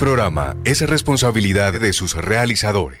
programa es responsabilidad de sus realizadores.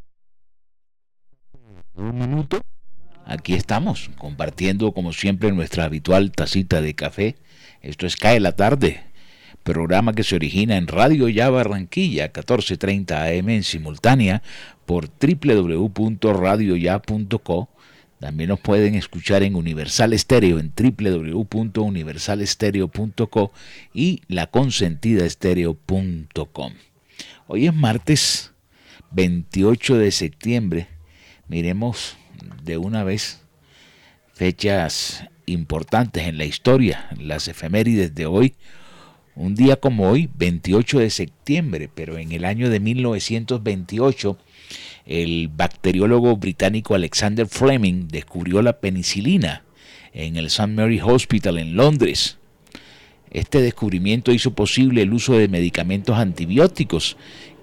Bienvenido Aquí estamos, compartiendo como siempre nuestra habitual tacita de café. Esto es Cae la Tarde, programa que se origina en Radio Ya Barranquilla, 1430 AM en simultánea por www.radioya.co. También nos pueden escuchar en Universal Estéreo en www.universalestereo.co y laconsentidaestereo.com. Hoy es martes 28 de septiembre. Miremos de una vez fechas importantes en la historia, las efemérides de hoy. Un día como hoy, 28 de septiembre, pero en el año de 1928, el bacteriólogo británico Alexander Fleming descubrió la penicilina en el St. Mary Hospital en Londres. Este descubrimiento hizo posible el uso de medicamentos antibióticos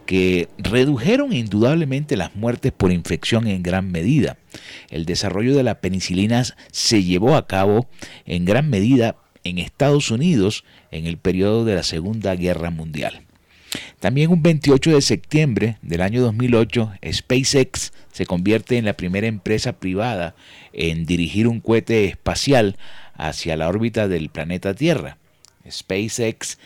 que redujeron indudablemente las muertes por infección en gran medida. El desarrollo de la penicilina se llevó a cabo en gran medida en Estados Unidos en el periodo de la Segunda Guerra Mundial. También un 28 de septiembre del año 2008, SpaceX se convierte en la primera empresa privada en dirigir un cohete espacial hacia la órbita del planeta Tierra. SpaceX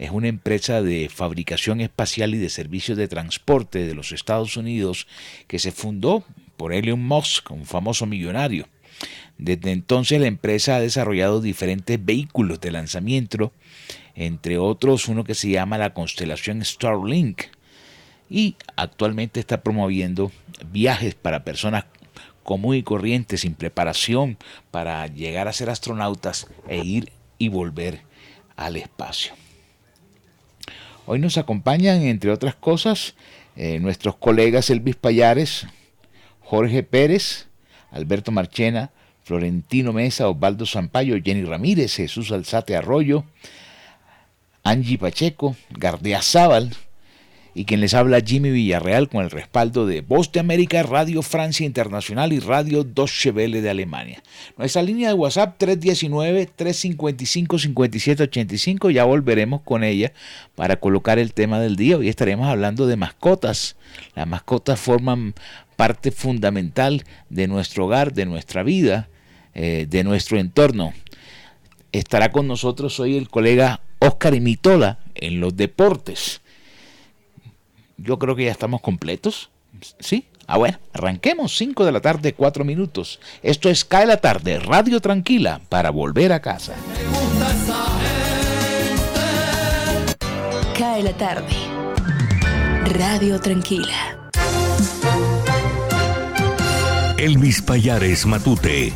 es una empresa de fabricación espacial y de servicios de transporte de los Estados Unidos que se fundó por Elon Musk, un famoso millonario. Desde entonces la empresa ha desarrollado diferentes vehículos de lanzamiento, entre otros uno que se llama la constelación Starlink, y actualmente está promoviendo viajes para personas común y corrientes sin preparación para llegar a ser astronautas e ir y volver al espacio. Hoy nos acompañan, entre otras cosas, eh, nuestros colegas Elvis Payares, Jorge Pérez, Alberto Marchena, Florentino Mesa, Osvaldo Zampayo, Jenny Ramírez, Jesús Alzate Arroyo, Angie Pacheco, Gardea Zaval, y quien les habla Jimmy Villarreal con el respaldo de Voz de América, Radio Francia Internacional y Radio Deutsche Welle de Alemania. Nuestra línea de WhatsApp 319-355-5785, ya volveremos con ella para colocar el tema del día. Hoy estaremos hablando de mascotas. Las mascotas forman parte fundamental de nuestro hogar, de nuestra vida, eh, de nuestro entorno. Estará con nosotros hoy el colega Oscar Imitola en los deportes yo creo que ya estamos completos. ¿Sí? Ah, bueno, arranquemos 5 de la tarde, 4 minutos. Esto es Cae la tarde, Radio Tranquila, para volver a casa. Cae la tarde, Radio Tranquila. Elvis Payares Matute.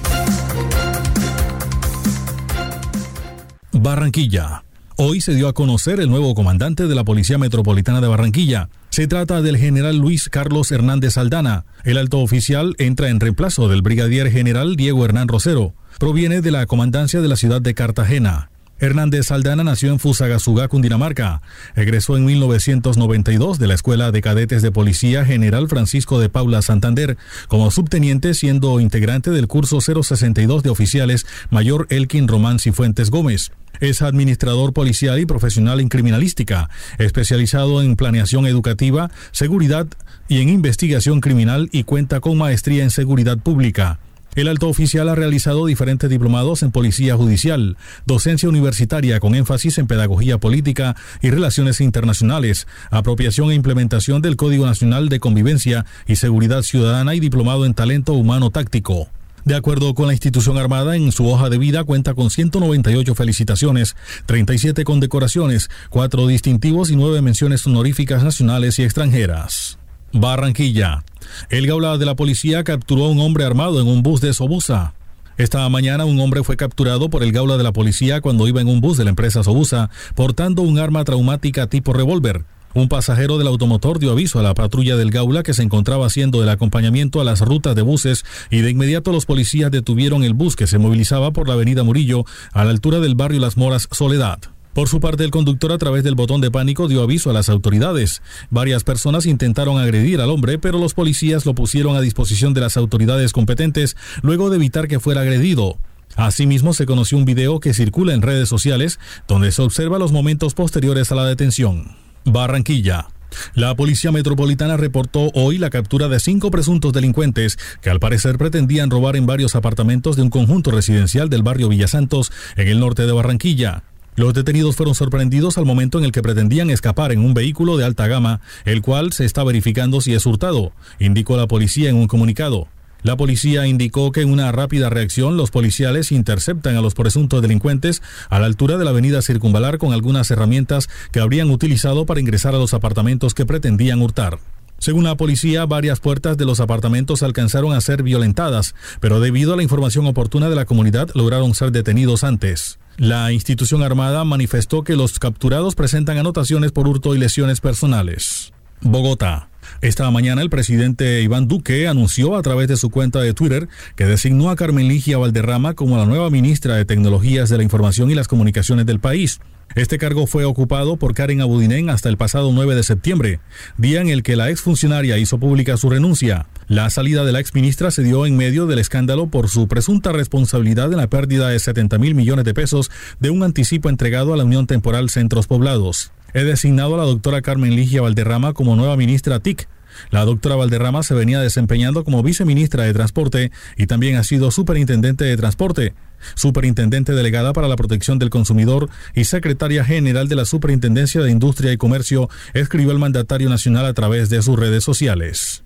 Barranquilla. Hoy se dio a conocer el nuevo comandante de la Policía Metropolitana de Barranquilla. Se trata del general Luis Carlos Hernández Aldana. El alto oficial entra en reemplazo del brigadier general Diego Hernán Rosero. Proviene de la comandancia de la ciudad de Cartagena. Hernández Aldana nació en Fusagasugá, Cundinamarca. Egresó en 1992 de la Escuela de Cadetes de Policía General Francisco de Paula Santander como subteniente, siendo integrante del curso 062 de oficiales Mayor Elkin Román Cifuentes Gómez. Es administrador policial y profesional en criminalística, especializado en planeación educativa, seguridad y en investigación criminal y cuenta con maestría en seguridad pública. El alto oficial ha realizado diferentes diplomados en policía judicial, docencia universitaria con énfasis en pedagogía política y relaciones internacionales, apropiación e implementación del Código Nacional de Convivencia y Seguridad Ciudadana y diplomado en talento humano táctico. De acuerdo con la institución armada, en su hoja de vida cuenta con 198 felicitaciones, 37 condecoraciones, 4 distintivos y 9 menciones honoríficas nacionales y extranjeras. Barranquilla. El gaula de la policía capturó a un hombre armado en un bus de Sobusa. Esta mañana un hombre fue capturado por el gaula de la policía cuando iba en un bus de la empresa Sobusa portando un arma traumática tipo revólver. Un pasajero del automotor dio aviso a la patrulla del Gaula que se encontraba haciendo el acompañamiento a las rutas de buses y de inmediato los policías detuvieron el bus que se movilizaba por la avenida Murillo a la altura del barrio Las Moras Soledad. Por su parte, el conductor a través del botón de pánico dio aviso a las autoridades. Varias personas intentaron agredir al hombre, pero los policías lo pusieron a disposición de las autoridades competentes luego de evitar que fuera agredido. Asimismo, se conoció un video que circula en redes sociales donde se observa los momentos posteriores a la detención. Barranquilla. La Policía Metropolitana reportó hoy la captura de cinco presuntos delincuentes que al parecer pretendían robar en varios apartamentos de un conjunto residencial del barrio Villasantos, en el norte de Barranquilla. Los detenidos fueron sorprendidos al momento en el que pretendían escapar en un vehículo de alta gama, el cual se está verificando si es hurtado, indicó la policía en un comunicado. La policía indicó que en una rápida reacción los policiales interceptan a los presuntos delincuentes a la altura de la avenida Circunvalar con algunas herramientas que habrían utilizado para ingresar a los apartamentos que pretendían hurtar. Según la policía, varias puertas de los apartamentos alcanzaron a ser violentadas, pero debido a la información oportuna de la comunidad lograron ser detenidos antes. La institución armada manifestó que los capturados presentan anotaciones por hurto y lesiones personales. Bogotá. Esta mañana el presidente Iván Duque anunció a través de su cuenta de Twitter que designó a Carmen Ligia Valderrama como la nueva ministra de Tecnologías de la Información y las Comunicaciones del país. Este cargo fue ocupado por Karen Abudinen hasta el pasado 9 de septiembre, día en el que la exfuncionaria hizo pública su renuncia. La salida de la exministra se dio en medio del escándalo por su presunta responsabilidad en la pérdida de 70 mil millones de pesos de un anticipo entregado a la Unión Temporal Centros Poblados. He designado a la doctora Carmen Ligia Valderrama como nueva ministra TIC. La doctora Valderrama se venía desempeñando como viceministra de Transporte y también ha sido superintendente de Transporte superintendente delegada para la protección del consumidor y secretaria general de la Superintendencia de Industria y Comercio, escribió el mandatario nacional a través de sus redes sociales.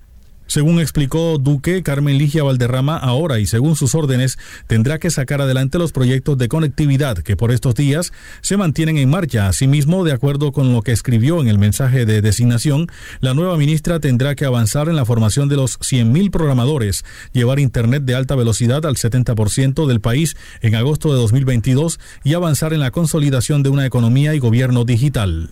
Según explicó Duque, Carmen Ligia Valderrama ahora y según sus órdenes tendrá que sacar adelante los proyectos de conectividad que por estos días se mantienen en marcha. Asimismo, de acuerdo con lo que escribió en el mensaje de designación, la nueva ministra tendrá que avanzar en la formación de los 100.000 programadores, llevar Internet de alta velocidad al 70% del país en agosto de 2022 y avanzar en la consolidación de una economía y gobierno digital.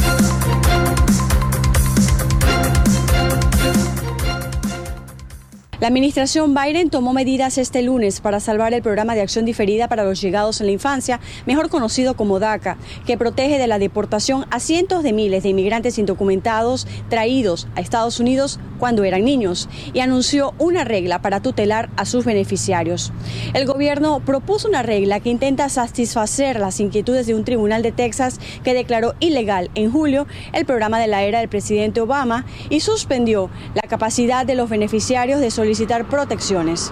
La administración Biden tomó medidas este lunes para salvar el programa de acción diferida para los llegados en la infancia, mejor conocido como DACA, que protege de la deportación a cientos de miles de inmigrantes indocumentados traídos a Estados Unidos cuando eran niños, y anunció una regla para tutelar a sus beneficiarios. El gobierno propuso una regla que intenta satisfacer las inquietudes de un tribunal de Texas que declaró ilegal en julio el programa de la era del presidente Obama y suspendió la capacidad de los beneficiarios de solicitar solicitar protecciones.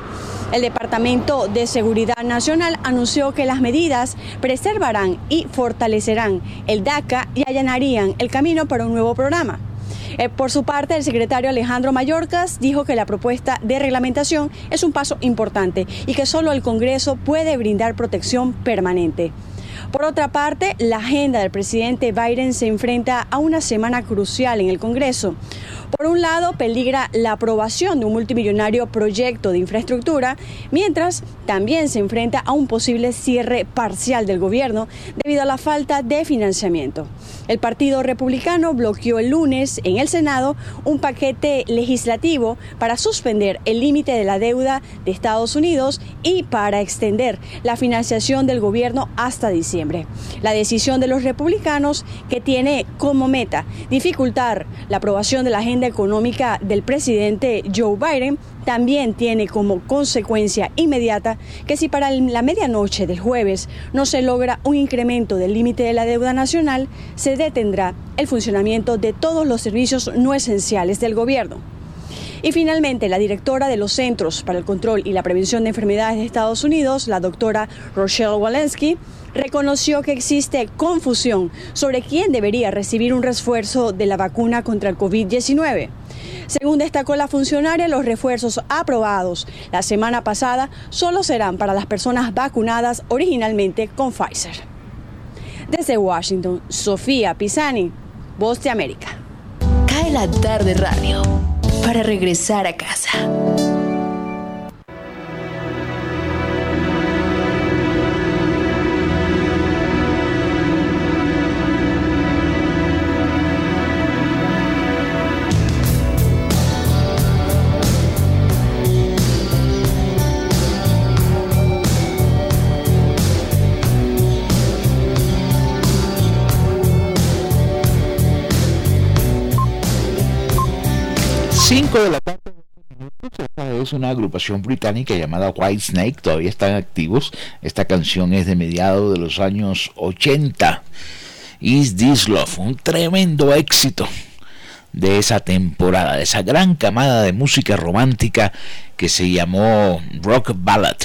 El Departamento de Seguridad Nacional anunció que las medidas preservarán y fortalecerán el DACA y allanarían el camino para un nuevo programa. Eh, por su parte, el secretario Alejandro Mayorkas dijo que la propuesta de reglamentación es un paso importante y que solo el Congreso puede brindar protección permanente. Por otra parte, la agenda del presidente Biden se enfrenta a una semana crucial en el Congreso. Por un lado, peligra la aprobación de un multimillonario proyecto de infraestructura, mientras también se enfrenta a un posible cierre parcial del gobierno debido a la falta de financiamiento. El Partido Republicano bloqueó el lunes en el Senado un paquete legislativo para suspender el límite de la deuda de Estados Unidos y para extender la financiación del gobierno hasta diciembre. Diciembre. La decisión de los republicanos, que tiene como meta dificultar la aprobación de la agenda económica del presidente Joe Biden, también tiene como consecuencia inmediata que si para la medianoche del jueves no se logra un incremento del límite de la deuda nacional, se detendrá el funcionamiento de todos los servicios no esenciales del gobierno. Y finalmente, la directora de los Centros para el Control y la Prevención de Enfermedades de Estados Unidos, la doctora Rochelle Walensky, reconoció que existe confusión sobre quién debería recibir un refuerzo de la vacuna contra el COVID-19. Según destacó la funcionaria, los refuerzos aprobados la semana pasada solo serán para las personas vacunadas originalmente con Pfizer. Desde Washington, Sofía Pisani, Voz de América. Cae la tarde radio para regresar a casa. 5 de la tarde. Esta es una agrupación británica llamada White Snake, todavía están activos. Esta canción es de mediados de los años 80. Is This Love, un tremendo éxito de esa temporada, de esa gran camada de música romántica que se llamó Rock Ballad.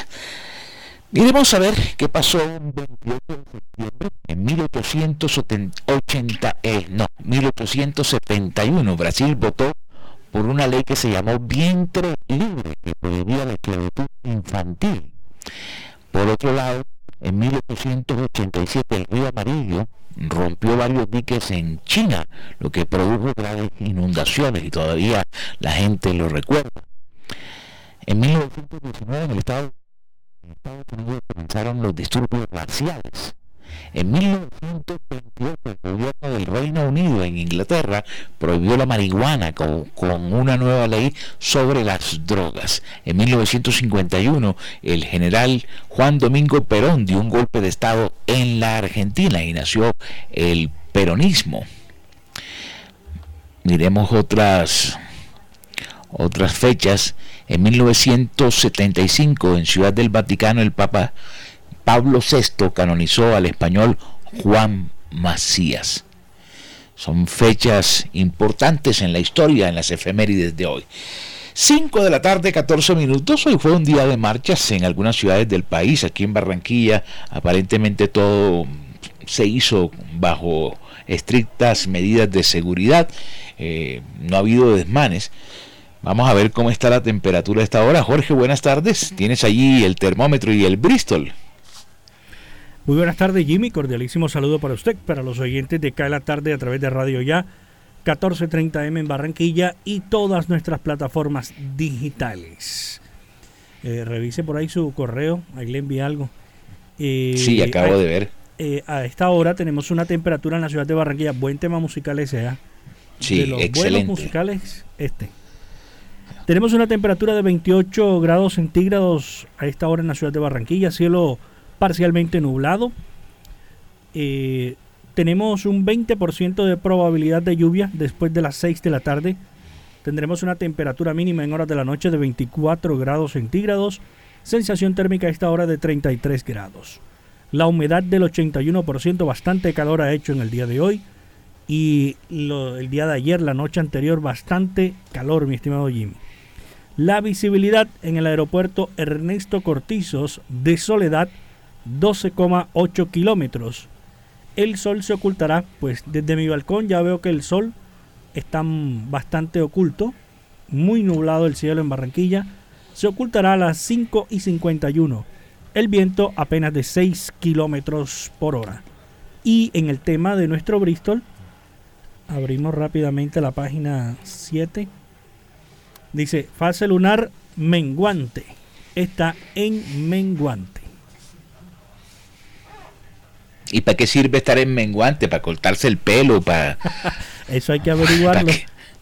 Iremos a ver qué pasó el 28 de septiembre en 1880, eh, no, 1871. Brasil votó por una ley que se llamó vientre libre, que prohibía la esclavitud infantil. Por otro lado, en 1887 el río Amarillo rompió varios diques en China, lo que produjo graves inundaciones y todavía la gente lo recuerda. En 1919 en en Estados Unidos comenzaron los disturbios raciales en 1928 el gobierno del Reino Unido en Inglaterra prohibió la marihuana con, una nueva ley sobre las drogas. En 1951 el general Juan Domingo Perón dio un golpe de Estado en la Argentina y nació el peronismo. Miremos otras otras fechas. En 1975 en Ciudad del Vaticano el Papa Pablo VI canonizó al español Juan Macías. Son fechas importantes en la historia, en las efemérides de hoy. 5 de la tarde, 14 minutos. Hoy fue un día de marchas en algunas ciudades del país. Aquí en Barranquilla, aparentemente todo se hizo bajo estrictas medidas de seguridad. Eh, no ha habido desmanes. Vamos a ver cómo está la temperatura a esta hora. Jorge, buenas tardes. Tienes allí el termómetro y el Bristol. Muy buenas tardes, Jimmy. Cordialísimo saludo para usted, para los oyentes de Cae la Tarde a través de Radio Ya, 1430M en Barranquilla y todas nuestras plataformas digitales. Eh, revise por ahí su correo, ahí le envié algo. Eh, sí, acabo de ver. Eh, a esta hora tenemos una temperatura en la ciudad de Barranquilla. Buen tema musical ese, ¿ah? Sí, de los excelente. buenos musicales, este. Tenemos una temperatura de 28 grados centígrados a esta hora en la ciudad de Barranquilla, cielo parcialmente nublado. Eh, tenemos un 20% de probabilidad de lluvia después de las 6 de la tarde. Tendremos una temperatura mínima en horas de la noche de 24 grados centígrados. Sensación térmica a esta hora de 33 grados. La humedad del 81%, bastante calor ha hecho en el día de hoy. Y el día de ayer, la noche anterior, bastante calor, mi estimado Jimmy. La visibilidad en el aeropuerto Ernesto Cortizos de Soledad 12,8 kilómetros. El sol se ocultará, pues desde mi balcón ya veo que el sol está bastante oculto, muy nublado el cielo en Barranquilla. Se ocultará a las 5 y 51. El viento apenas de 6 kilómetros por hora. Y en el tema de nuestro Bristol, abrimos rápidamente la página 7. Dice, fase lunar menguante. Está en menguante. ¿Y para qué sirve estar en menguante? ¿Para cortarse el pelo? Para... Eso hay que averiguarlo.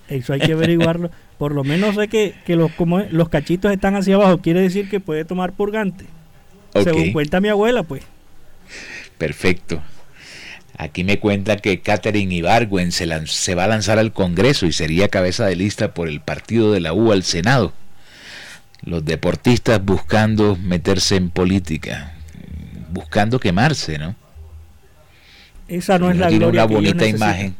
Eso hay que averiguarlo. Por lo menos sé que, los, como los cachitos están hacia abajo. Quiere decir que puede tomar purgante. Según cuenta mi abuela, pues. Perfecto. Aquí me cuenta que Catherine Ibargüen se, se va a lanzar al Congreso y sería cabeza de lista por el partido de la U al Senado. Los deportistas buscando meterse en política, buscando quemarse, ¿no? Esa no es la gloria una bonita imagen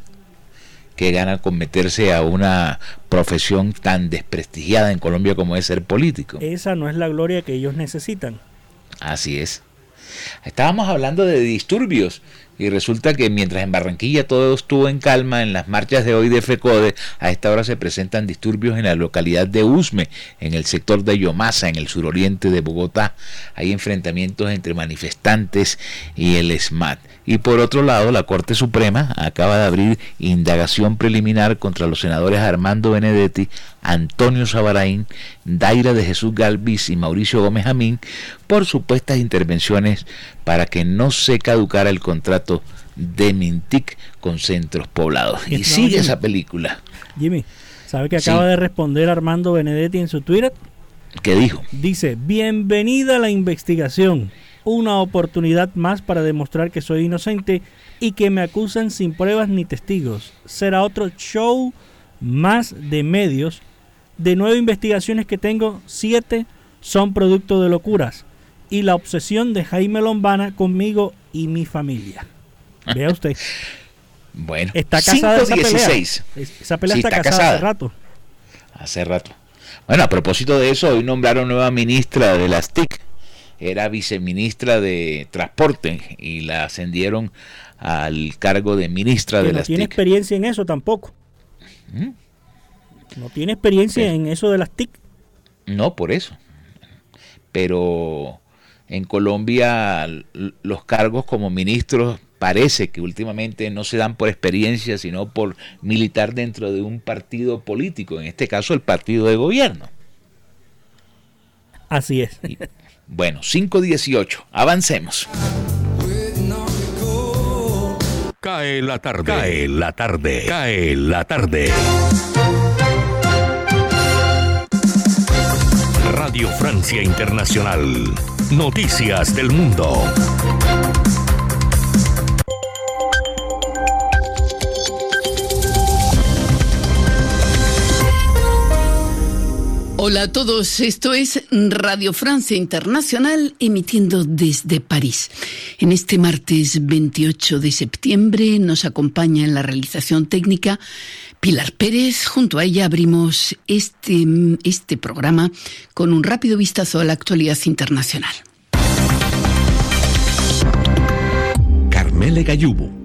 que gana con meterse a una profesión tan desprestigiada en Colombia como es ser político. Esa no es la gloria que ellos necesitan. Así es. Estábamos hablando de disturbios y resulta que mientras en Barranquilla todo estuvo en calma, en las marchas de hoy de FECODE, a esta hora se presentan disturbios en la localidad de Usme, en el sector de Yomasa, en el suroriente de Bogotá. Hay enfrentamientos entre manifestantes y el SMAT. Y por otro lado, la Corte Suprema acaba de abrir indagación preliminar contra los senadores Armando Benedetti, Antonio Sabaraín, Daira de Jesús Galvis y Mauricio Gómez Amín por supuestas intervenciones para que no se caducara el contrato de Mintic con centros poblados. Y, sigue esa película. Jimmy, ¿sabe que acaba de responder Armando Benedetti en su Twitter? ¿Qué dijo? Dice, bienvenida a la investigación una oportunidad más para demostrar que soy inocente y que me acusan sin pruebas ni testigos. Será otro show más de medios. De nueve investigaciones que tengo, siete son producto de locuras y la obsesión de Jaime Lombana conmigo y mi familia. Vea usted. bueno, está casada esa pelea. Esa pelea está, casada hace rato. Hace rato. Bueno, a propósito de eso, hoy nombraron nueva ministra de las TIC, era viceministra de Transporte y la ascendieron al cargo de ministra de no las tiene experiencia en eso tampoco. ¿Mm? No tiene experiencia en eso de las TIC. No, por eso. Pero en Colombia los cargos como ministros parece que últimamente no se dan por experiencia, sino por militar dentro de un partido político, en este caso el partido de gobierno. Así es. Bueno, 5.18, avancemos. Cae la tarde, cae la tarde, cae la tarde. Radio Francia Internacional. Noticias del Mundo. Hola a todos, esto es Radio Francia Internacional emitiendo desde París. En este martes 28 de septiembre nos acompaña en la realización técnica Pilar Pérez. Junto a ella abrimos este, este programa con un rápido vistazo a la actualidad internacional. Carmele Gallubo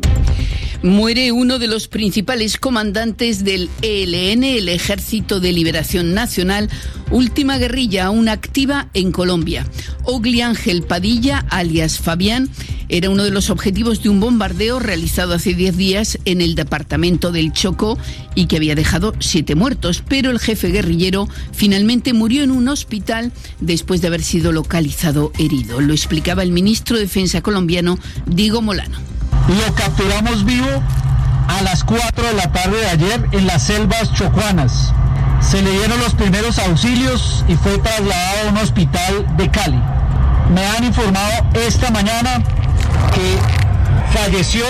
Muere uno de los principales comandantes del ELN, el Ejército de Liberación Nacional, última guerrilla aún activa en Colombia. Ogli Ángel Padilla, alias Fabián, era uno de los objetivos de un bombardeo realizado hace 10 días en el departamento del Chocó y que había dejado siete muertos, pero el jefe guerrillero finalmente murió en un hospital después de haber sido localizado herido. Lo explicaba el ministro de Defensa colombiano, Diego Molano. Lo capturamos vivo a las 4 de la tarde de ayer en las selvas chocuanas. Se le dieron los primeros auxilios y fue trasladado a un hospital de Cali. Me han informado esta mañana que falleció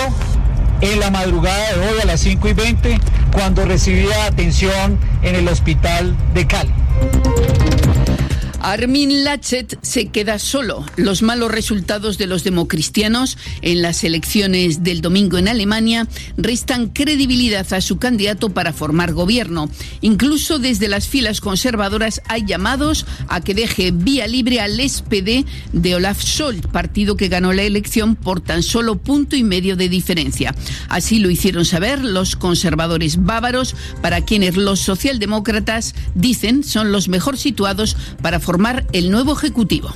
en la madrugada de hoy a las 5 y 20 cuando recibía atención en el hospital de Cali. Armin Laschet se queda solo. Los malos resultados de los democristianos en las elecciones del domingo en Alemania restan credibilidad a su candidato para formar gobierno. Incluso desde las filas conservadoras hay llamados a que deje vía libre al SPD de Olaf Scholz, partido que ganó la elección por tan solo punto y medio de diferencia. Así lo hicieron saber los conservadores bávaros, para quienes los socialdemócratas dicen son los mejor situados para formar formar el nuevo Ejecutivo.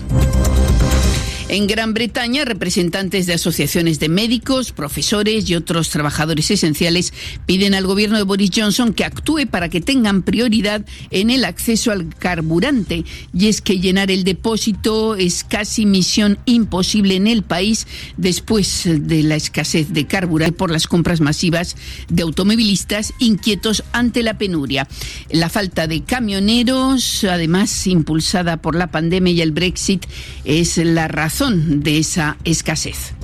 En Gran Bretaña, representantes de asociaciones de médicos, profesores y otros trabajadores esenciales piden al gobierno de Boris Johnson que actúe para que tengan prioridad en el acceso al carburante. Y es que llenar el depósito es casi misión imposible en el país después de la escasez de carburante por las compras masivas de automovilistas inquietos ante la penuria. La falta de camioneros, además impulsada por la pandemia y el Brexit, es la razón de esa escasez.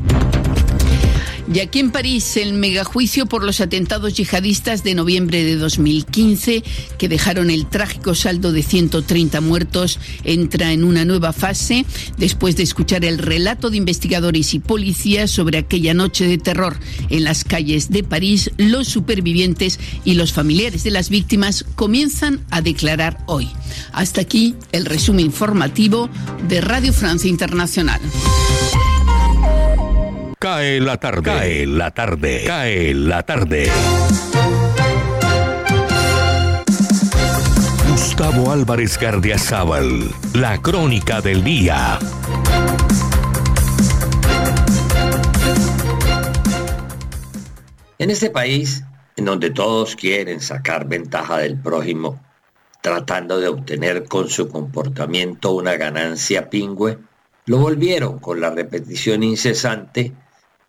Y aquí en París, el megajuicio por los atentados yihadistas de noviembre de 2015, que dejaron el trágico saldo de 130 muertos, entra en una nueva fase después de escuchar el relato de investigadores y policías sobre aquella noche de terror en las calles de París. Los supervivientes y los familiares de las víctimas comienzan a declarar hoy. Hasta aquí el resumen informativo de Radio Francia Internacional. Cae la tarde. Cae la tarde. Cae la tarde. Gustavo Álvarez Gardiazabal. La crónica del día. En este país, en donde todos quieren sacar ventaja del prójimo, tratando de obtener con su comportamiento una ganancia pingüe, lo volvieron con la repetición incesante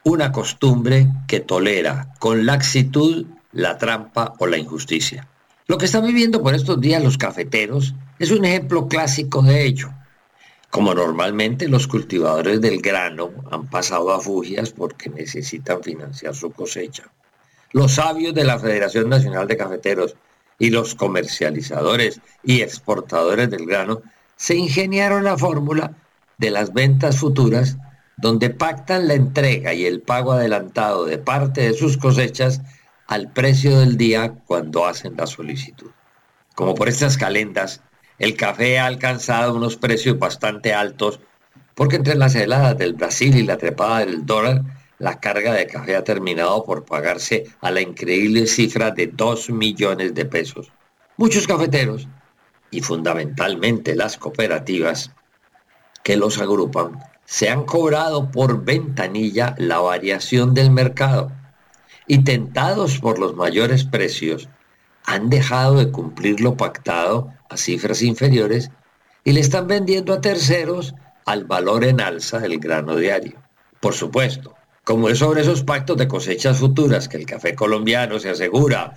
una costumbre que tolera con laxitud la trampa o la injusticia. Lo que están viviendo por estos días los cafeteros es un ejemplo clásico de ello. Como normalmente los cultivadores del grano han pasado a fugias porque necesitan financiar su cosecha. Los sabios de la Federación Nacional de Cafeteros y los comercializadores y exportadores del grano se ingeniaron la fórmula de las ventas futuras donde pactan la entrega y el pago adelantado de parte de sus cosechas al precio del día cuando hacen la solicitud. Como por estas calendas, el café ha alcanzado unos precios bastante altos porque entre las heladas del Brasil y la trepada del dólar, la carga de café ha terminado por pagarse a la increíble cifra de 2 millones de pesos. Muchos cafeteros, y fundamentalmente las cooperativas que los agrupan, se han cobrado por ventanilla la variación del mercado y tentados por los mayores precios, han dejado de cumplir lo pactado a cifras inferiores y le están vendiendo a terceros al valor en alza del grano diario. Por supuesto, como es sobre esos pactos de cosechas futuras que el café colombiano se asegura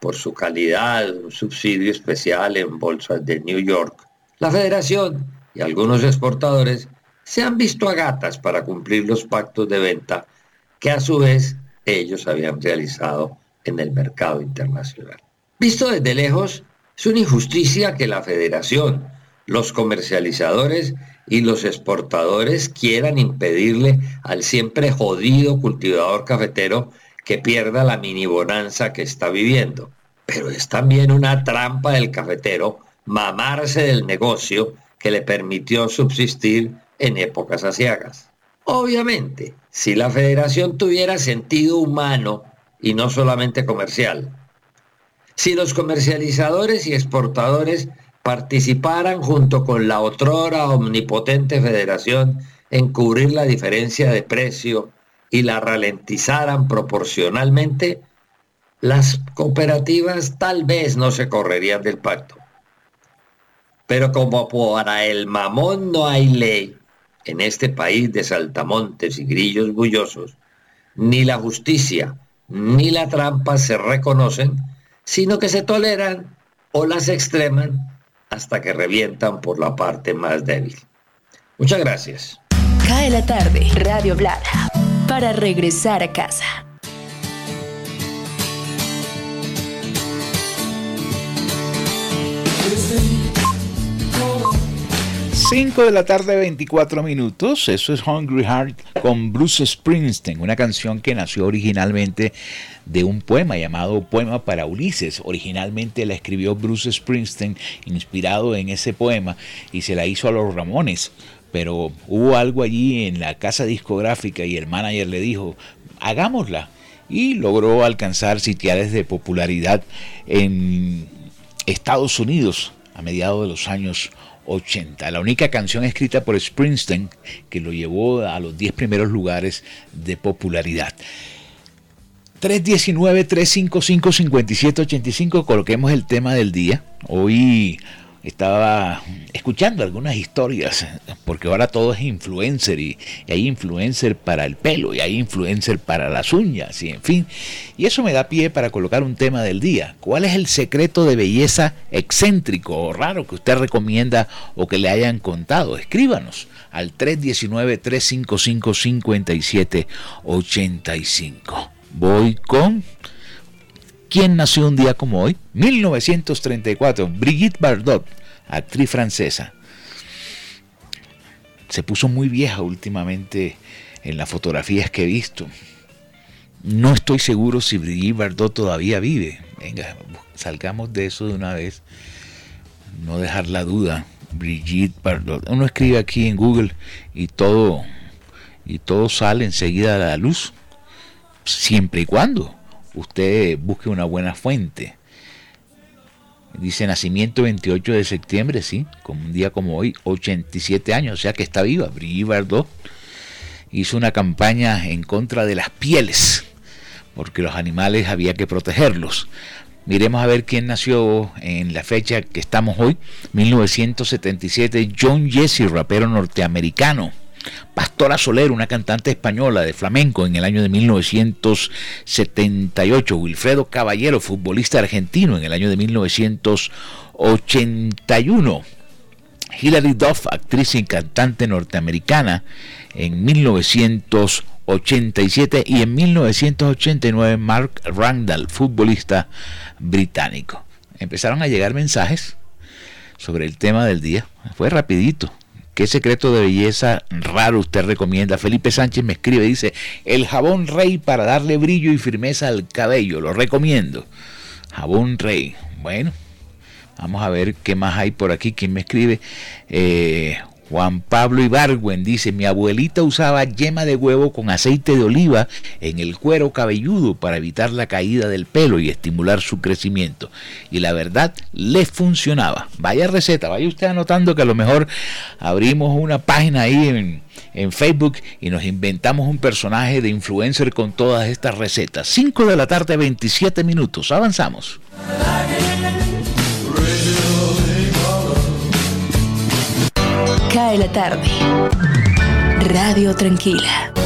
por su calidad, un subsidio especial en bolsas de New York, la federación y algunos exportadores se han visto a gatas para cumplir los pactos de venta que a su vez ellos habían realizado en el mercado internacional. Visto desde lejos, es una injusticia que la federación, los comercializadores y los exportadores quieran impedirle al siempre jodido cultivador cafetero que pierda la mini bonanza que está viviendo. Pero es también una trampa del cafetero mamarse del negocio que le permitió subsistir en épocas asiagas. Obviamente, si la federación tuviera sentido humano y no solamente comercial, si los comercializadores y exportadores participaran junto con la otrora omnipotente federación en cubrir la diferencia de precio y la ralentizaran proporcionalmente, las cooperativas tal vez no se correrían del pacto. Pero como para el mamón no hay ley, en este país de saltamontes y grillos bullosos, ni la justicia ni la trampa se reconocen, sino que se toleran o las extreman hasta que revientan por la parte más débil. Muchas gracias. Cae la tarde, Radio Blada, para regresar a casa. 5 de la tarde, 24 minutos. Eso es Hungry Heart con Bruce Springsteen, una canción que nació originalmente de un poema llamado Poema para Ulises. Originalmente la escribió Bruce Springsteen, inspirado en ese poema, y se la hizo a los Ramones. Pero hubo algo allí en la casa discográfica y el manager le dijo, hagámosla. Y logró alcanzar sitiales de popularidad en Estados Unidos a mediados de los años 80. La única canción escrita por Springsteen que lo llevó a los 10 primeros lugares de popularidad. 319-355-5785, coloquemos el tema del día. Hoy estaba escuchando algunas historias, porque ahora todo es influencer y, hay influencer para el pelo y hay influencer para las uñas y en fin. Y eso me da pie para colocar un tema del día. ¿Cuál es el secreto de belleza excéntrico o raro que usted recomienda o que le hayan contado? Escríbanos al 319-355-5785. Voy con... ¿Quién nació un día como hoy? 1934, Brigitte Bardot, actriz francesa. Se puso muy vieja últimamente en las fotografías que he visto. No estoy seguro si Brigitte Bardot todavía vive. Venga, salgamos de eso de una vez. No dejar la duda. Brigitte Bardot. Uno escribe aquí en Google y todo y todo sale enseguida a la luz. Siempre y cuando usted busque una buena fuente. Dice nacimiento 28 de septiembre, sí, como un día como hoy, 87 años, o sea que está viva. Brigitte hizo una campaña en contra de las pieles, porque los animales había que protegerlos. Miremos a ver quién nació en la fecha que estamos hoy, 1977, John Jesse, rapero norteamericano. Pastora Soler, una cantante española de flamenco en el año de 1978. Wilfredo Caballero, futbolista argentino en el año de 1981. Hilary Duff, actriz y cantante norteamericana en 1987 y en 1989 Mark Randall, futbolista británico. Empezaron a llegar mensajes sobre el tema del día. Fue rapidito. ¿Qué secreto de belleza raro usted recomienda? Felipe Sánchez me escribe, dice, el jabón rey para darle brillo y firmeza al cabello, lo recomiendo. Jabón rey. Bueno, vamos a ver qué más hay por aquí. ¿Quién me escribe? Eh, Juan Pablo Ibargüen dice, mi abuelita usaba yema de huevo con aceite de oliva en el cuero cabelludo para evitar la caída del pelo y estimular su crecimiento. Y la verdad, le funcionaba. Vaya receta, vaya usted anotando que a lo mejor abrimos una página ahí en, en Facebook y nos inventamos un personaje de influencer con todas estas recetas. 5 de la tarde, 27 minutos. Avanzamos. Cae la tarde. Radio Tranquila.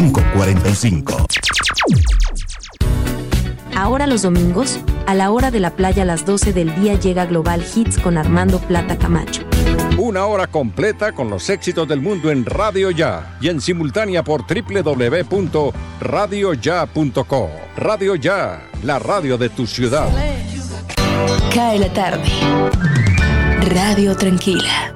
3545. Ahora los domingos A la hora de la playa a las 12 del día llega Global Hits con Armando Plata Camacho. Una hora completa con los éxitos del mundo en Radio Ya y en simultánea por www.radioya.co. Radio Ya, la radio de tu ciudad. Cae la tarde. Radio Tranquila.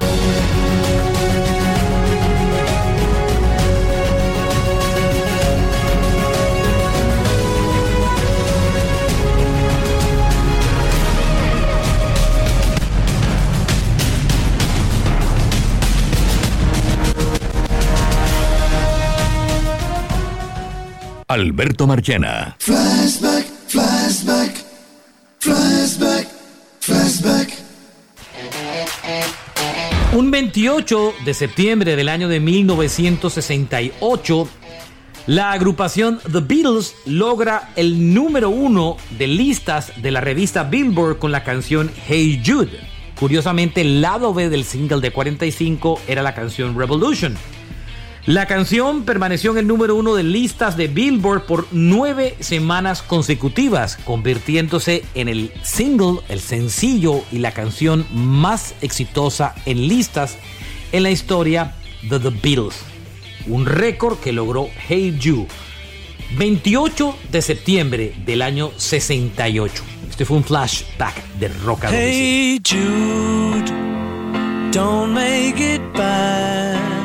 Alberto Marchena. Flashback, flashback, flashback, flashback. Un 28 de septiembre del año de 1968, la agrupación The Beatles logra el número uno de listas de la revista Billboard con la canción Hey Jude. Curiosamente, el lado B del single de 45 era la canción Revolution. La canción permaneció en el número uno de listas de Billboard por nueve semanas consecutivas, convirtiéndose en el single, el sencillo y la canción más exitosa en listas en la historia de The Beatles. Un récord que logró Hey Jude. 28 de septiembre del año 68. Este fue un flashback de rock. Hey Jude, don't make it bad.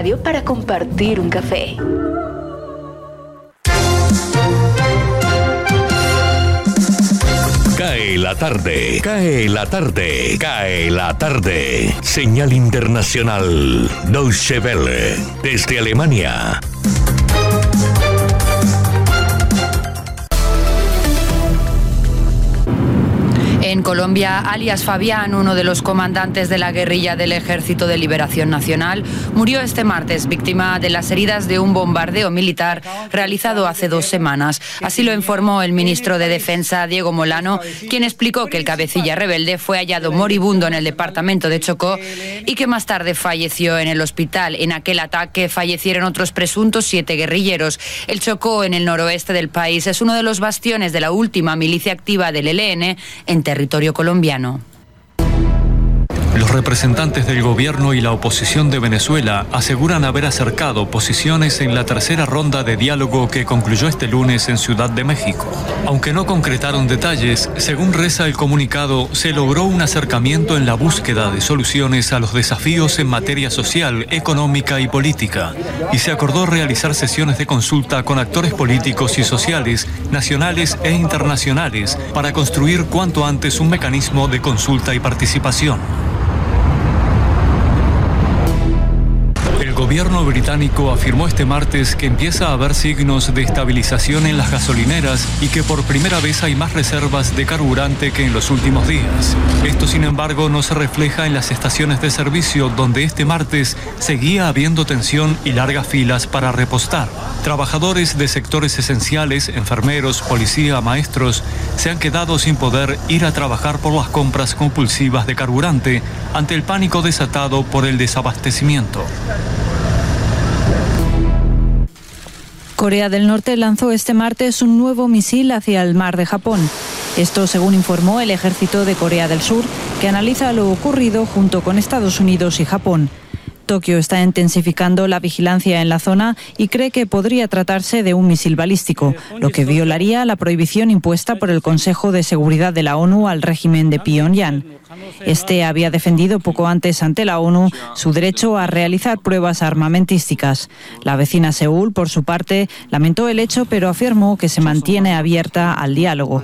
Para compartir un café. Cae la tarde, cae la tarde, cae la tarde. Señal internacional Deutsche Welle desde Alemania. En Colombia, alias Fabián, uno de los comandantes de la guerrilla del Ejército de Liberación Nacional, murió este martes víctima de las heridas de un bombardeo militar realizado hace dos semanas. Así lo informó el ministro de Defensa, Diego Molano, quien explicó que el cabecilla rebelde fue hallado moribundo en el departamento de Chocó y que más tarde falleció en el hospital. En aquel ataque fallecieron otros presuntos siete guerrilleros. El Chocó, en el noroeste del país, es uno de los bastiones de la última milicia activa del ELN en territorio colombiano. Los representantes del gobierno y la oposición de Venezuela aseguran haber acercado posiciones en la tercera ronda de diálogo que concluyó este lunes en Ciudad de México. Aunque no concretaron detalles, según reza el comunicado, se logró un acercamiento en la búsqueda de soluciones a los desafíos en materia social, económica y política, y se acordó realizar sesiones de consulta con actores políticos y sociales, nacionales e internacionales, para construir cuanto antes un mecanismo de consulta y participación. Gobierno británico afirmó este martes que empieza a haber signos de estabilización en las gasolineras y que por primera vez hay más reservas de carburante que en los últimos días. Esto, sin embargo, no se refleja en las estaciones de servicio donde este martes seguía habiendo tensión y largas filas para repostar. Trabajadores de sectores esenciales, enfermeros, policía, maestros, se han quedado sin poder ir a trabajar por las compras compulsivas de carburante ante el pánico desatado por el desabastecimiento. Corea del Norte lanzó este martes un nuevo misil hacia el mar de Japón. Esto según informó el ejército de Corea del Sur, que analiza lo ocurrido junto con Estados Unidos y Japón. Tokio está intensificando la vigilancia en la zona y cree que podría tratarse de un misil balístico, lo que violaría la prohibición impuesta por el Consejo de Seguridad de la ONU al régimen de Pyongyang. Este había defendido poco antes ante la ONU su derecho a realizar pruebas armamentísticas. La vecina Seúl, por su parte, lamentó el hecho, pero afirmó que se mantiene abierta al diálogo.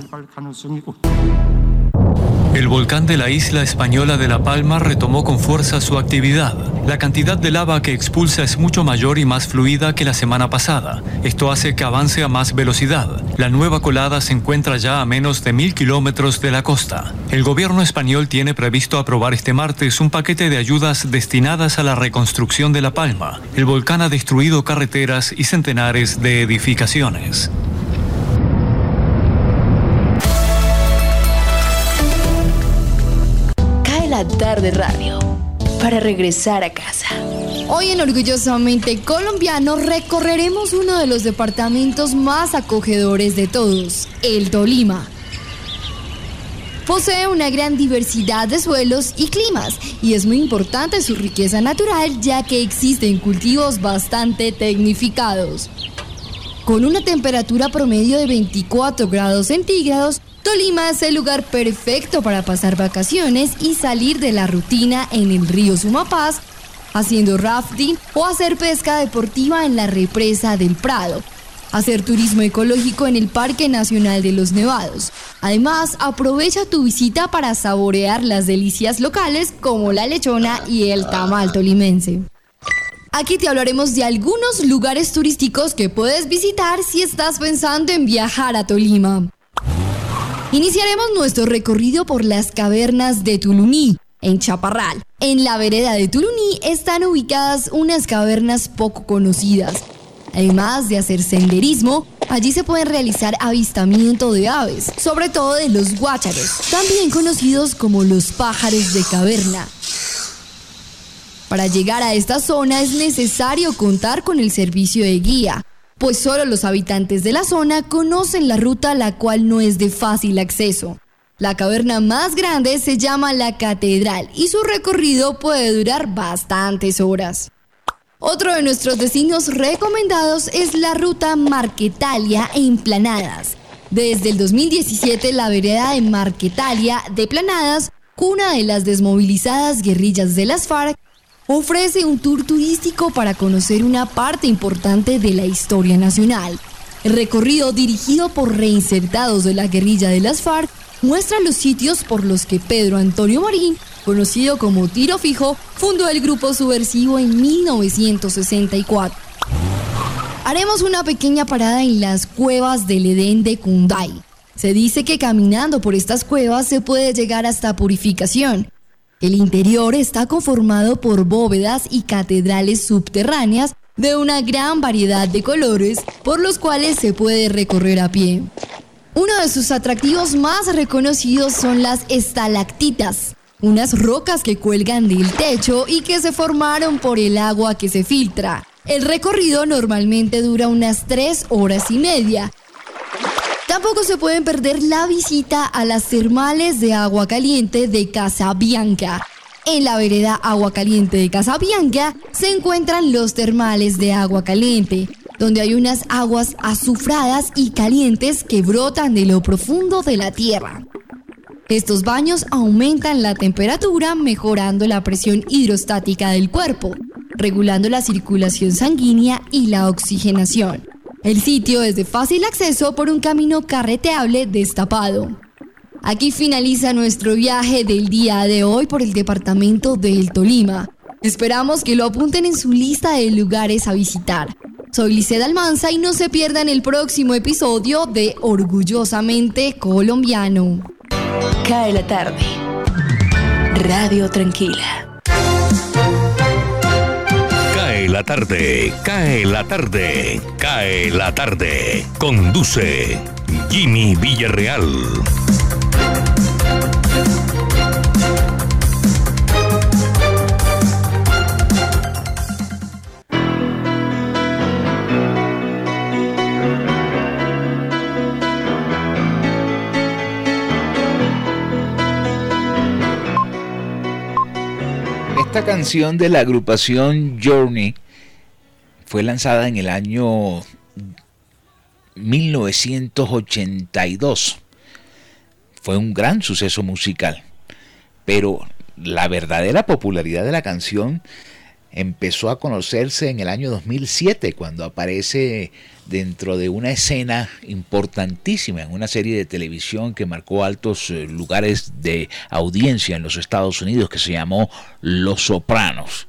El volcán de la isla española de La Palma retomó con fuerza su actividad. La cantidad de lava que expulsa es mucho mayor y más fluida que la semana pasada. Esto hace que avance a más velocidad. La nueva colada se encuentra ya a menos de mil kilómetros de la costa. El gobierno español tiene previsto aprobar este martes un paquete de ayudas destinadas a la reconstrucción de La Palma. El volcán ha destruido carreteras y centenares de edificaciones. Tarde radio para regresar a casa. Hoy en Orgullosamente Colombiano recorreremos uno de los departamentos más acogedores de todos, el Tolima. Posee una gran diversidad de suelos y climas y es muy importante su riqueza natural ya que existen cultivos bastante tecnificados. Con una temperatura promedio de 24 grados centígrados, Tolima es el lugar perfecto para pasar vacaciones y salir de la rutina en el río Sumapaz, haciendo rafting o hacer pesca deportiva en la represa del Prado, hacer turismo ecológico en el Parque Nacional de los Nevados. Además, aprovecha tu visita para saborear las delicias locales como la lechona y el tamal tolimense. Aquí te hablaremos de algunos lugares turísticos que puedes visitar si estás pensando en viajar a Tolima. Iniciaremos nuestro recorrido por las cavernas de Tuluní, en Chaparral. En la vereda de Tuluní están ubicadas unas cavernas poco conocidas. Además de hacer senderismo, allí se pueden realizar avistamiento de aves, sobre todo de los guácharos, también conocidos como los pájaros de caverna. Para llegar a esta zona es necesario contar con el servicio de guía, pues solo los habitantes de la zona conocen la ruta la cual no es de fácil acceso. La caverna más grande se llama la Catedral y su recorrido puede durar bastantes horas. Otro de nuestros destinos recomendados es la ruta Marquetalia en Planadas. Desde el 2017 la vereda de Marquetalia de Planadas, cuna de las desmovilizadas guerrillas de las FARC, ofrece un tour turístico para conocer una parte importante de la historia nacional. El recorrido dirigido por reinsertados de la guerrilla de las FARC muestra los sitios por los que Pedro Antonio Marín, conocido como Tiro Fijo, fundó el grupo subversivo en 1964. Haremos una pequeña parada en las cuevas del Edén de Kundai. Se dice que caminando por estas cuevas se puede llegar hasta purificación. El interior está conformado por bóvedas y catedrales subterráneas de una gran variedad de colores por los cuales se puede recorrer a pie. Uno de sus atractivos más reconocidos son las estalactitas, unas rocas que cuelgan del techo y que se formaron por el agua que se filtra. El recorrido normalmente dura unas 3 horas y media. Tampoco se pueden perder la visita a las termales de agua caliente de Casabianca. En la vereda Agua Caliente de Casabianca se encuentran los termales de agua caliente, donde hay unas aguas azufradas y calientes que brotan de lo profundo de la tierra. Estos baños aumentan la temperatura mejorando la presión hidrostática del cuerpo, regulando la circulación sanguínea y la oxigenación. El sitio es de fácil acceso por un camino carreteable destapado. Aquí finaliza nuestro viaje del día de hoy por el departamento del Tolima. Esperamos que lo apunten en su lista de lugares a visitar. Soy Liceda Almanza y no se pierdan el próximo episodio de Orgullosamente Colombiano. Cae la tarde. Radio Tranquila. La tarde, cae la tarde, cae la tarde. Conduce Jimmy Villarreal. Esta canción de la agrupación Journey fue lanzada en el año 1982. Fue un gran suceso musical, pero la verdadera popularidad de la canción empezó a conocerse en el año 2007, cuando aparece dentro de una escena importantísima en una serie de televisión que marcó altos eh, lugares de audiencia en los Estados Unidos, que se llamó Los Sopranos.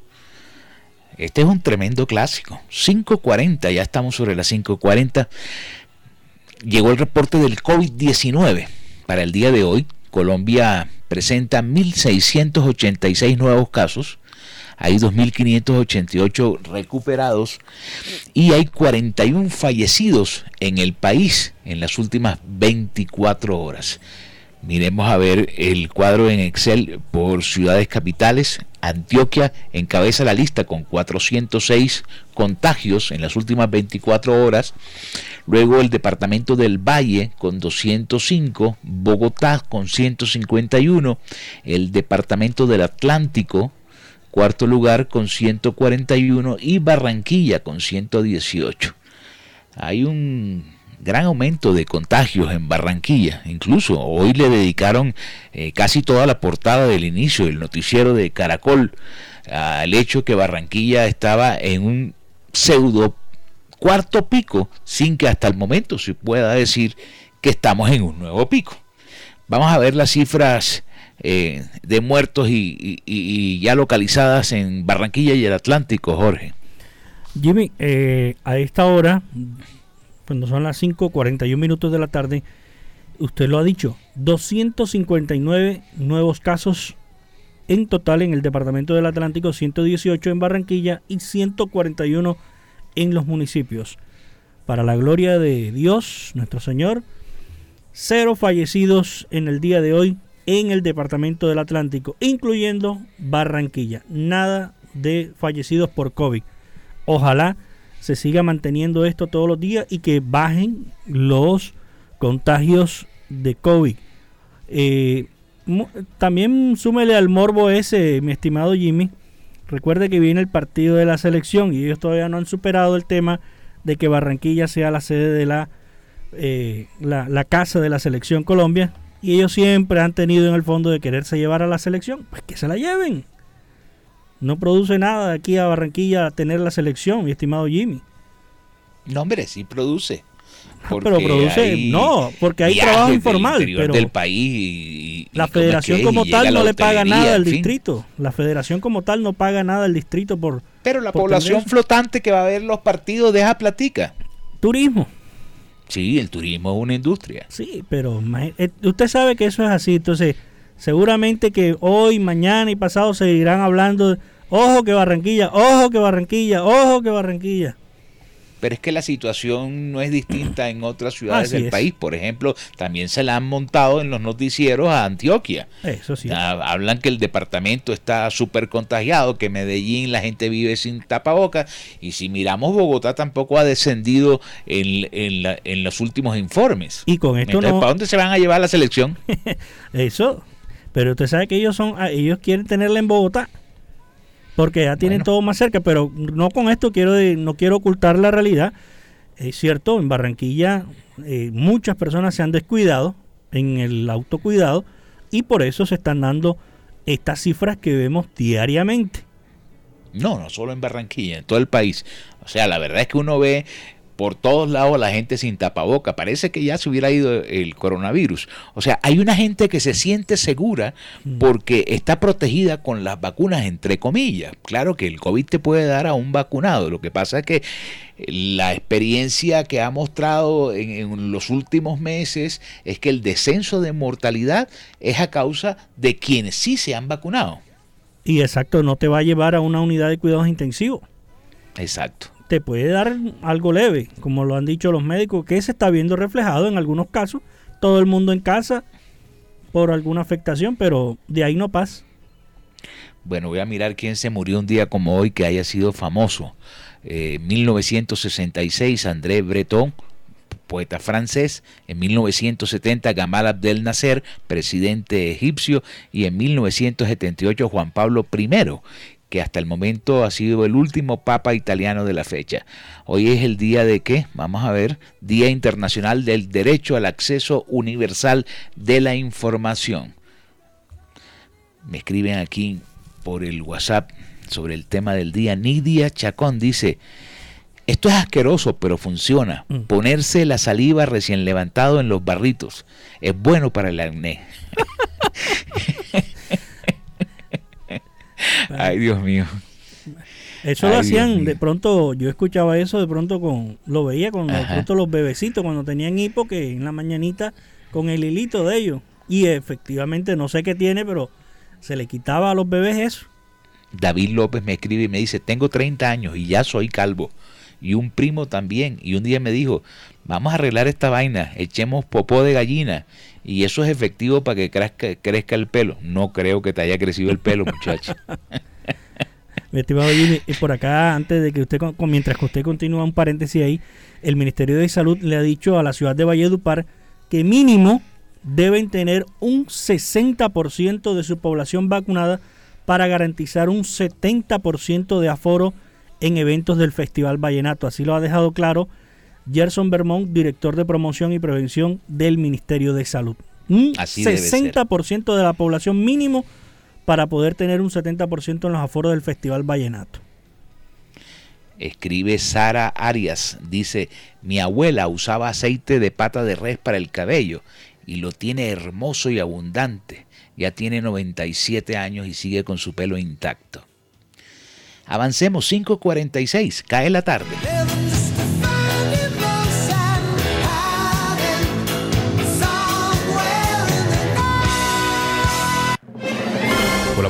Este es un tremendo clásico. 5.40, ya estamos sobre las 5.40. Llegó el reporte del COVID-19 para el día de hoy. Colombia presenta 1.686 nuevos casos hay 2.588 recuperados y hay 41 fallecidos en el país en las últimas 24 horas. Miremos a ver el cuadro en Excel por ciudades capitales. Antioquia encabeza la lista con 406 contagios en las últimas 24 horas. Luego el departamento del Valle con 205, Bogotá con 151, el departamento del Atlántico cuarto lugar con 141 y Barranquilla con 118. Hay un gran aumento de contagios en Barranquilla. Incluso hoy le dedicaron eh, casi toda la portada del inicio del noticiero de Caracol al hecho que Barranquilla estaba en un pseudo cuarto pico sin que hasta el momento se pueda decir que estamos en un nuevo pico. Vamos a ver las cifras eh, de muertos y, ya localizadas en Barranquilla y el Atlántico, Jorge. Jimmy, eh, a esta hora, cuando son las 5.41 minutos de la tarde, usted lo ha dicho, 259 nuevos casos en total en el Departamento del Atlántico, 118 en Barranquilla y 141 en los municipios. Para la gloria de Dios, nuestro Señor, cero fallecidos en el día de hoy, en el departamento del Atlántico, incluyendo Barranquilla. Nada de fallecidos por COVID. Ojalá se siga manteniendo esto todos los días y que bajen los contagios de COVID. Eh, también súmele al morbo ese, mi estimado Jimmy. Recuerde que viene el partido de la selección y ellos todavía no han superado el tema de que Barranquilla sea la sede de la, eh, la, la casa de la selección Colombia y ellos siempre han tenido en el fondo de quererse llevar a la selección, pues que se la lleven. No produce nada de aquí a Barranquilla tener la selección, mi estimado Jimmy. No, hombre, sí produce. pero produce, no, porque hay trabajo informal. pero del país la federación como tal no le paga nada al distrito. La federación como tal no paga nada al distrito por. Pero la población flotante que va a ver los partidos deja platica. Turismo. Sí, el turismo es una industria. Sí, pero eh, usted sabe que eso es así. Entonces, seguramente que hoy, mañana y pasado seguirán hablando, de, ojo que Barranquilla, ojo que Barranquilla, ojo que Barranquilla pero es que la situación no es distinta en otras ciudades del país. Por ejemplo, también se la han montado en los noticieros a Antioquia. Eso sí. hablan que el departamento está súper contagiado, que Medellín la gente vive sin tapabocas. Y si miramos, Bogotá tampoco ha descendido en, en, los últimos informes. Y con esto no... ¿Para dónde se van a llevar la selección? Eso. Pero usted sabe que ellos son, ah, ellos quieren tenerla en Bogotá porque ya tienen todo más cerca, pero no con esto quiero no quiero ocultar la realidad. Es cierto, en Barranquilla eh, muchas personas se han descuidado en el autocuidado y por eso se están dando estas cifras que vemos diariamente. No, no solo en Barranquilla, en todo el país. O sea, la verdad es que uno ve por todos lados la gente sin tapaboca. Parece que ya se hubiera ido el coronavirus. O sea, hay una gente que se siente segura porque está protegida con las vacunas, entre comillas. Claro que el COVID te puede dar a un vacunado. Lo que pasa es que la experiencia que ha mostrado en, en, los últimos meses es que el descenso de mortalidad es a causa de quienes sí se han vacunado. Y exacto, no te va a llevar a una unidad de cuidados intensivos. Exacto. Te puede dar algo leve, como lo han dicho los médicos, que se está viendo reflejado en algunos casos. Todo el mundo en casa por alguna afectación, pero de ahí no pasa. Bueno, voy a mirar quién se murió un día como hoy que haya sido famoso. Eh, 1966, André Breton, poeta francés, en 1970 Gamal Abdel Nasser, presidente egipcio, y en 1978 Juan Pablo I, que hasta el momento ha sido el último papa italiano de la fecha. Hoy es el día de qué? Vamos a ver, Día Internacional del Derecho al Acceso Universal de la Información. Me escriben aquí por el WhatsApp sobre el tema del día. Nidia Chacón dice, esto es asqueroso, pero funciona. Ponerse la saliva recién levantado en los barritos es bueno para el acné. Ay, Dios mío. Eso Ay, lo hacían, de pronto, yo escuchaba eso, de pronto con, lo veía con de pronto los bebecitos cuando tenían hipo, que en la mañanita con el hilito de ellos. Y efectivamente, no sé qué tiene, pero se le quitaba a los bebés eso. David López me escribe y me dice, tengo 30 años y ya soy calvo. Y un primo también. Y un día me dijo, vamos a arreglar esta vaina, echemos popó de gallina. Y eso es efectivo para que crezca, crezca el pelo. No creo que te haya crecido el pelo, muchacho. Mi estimado Jimmy, y por acá, antes de que usted, mientras que usted continúa un paréntesis ahí, el Ministerio de Salud le ha dicho a la ciudad de Valledupar que mínimo deben tener un 60% de su población vacunada para garantizar un 70% de aforo en eventos del Festival Vallenato. Así lo ha dejado claro Gerson Bermont, director de promoción y prevención del Ministerio de Salud. Un Así debe ser. 60% de la población mínimo para poder tener un 70% en los aforos del Festival Vallenato. Escribe Sara Arias, dice, mi abuela usaba aceite de pata de res para el cabello y lo tiene hermoso y abundante. Ya tiene 97 años y sigue con su pelo intacto. Avancemos 5.46, cae la tarde.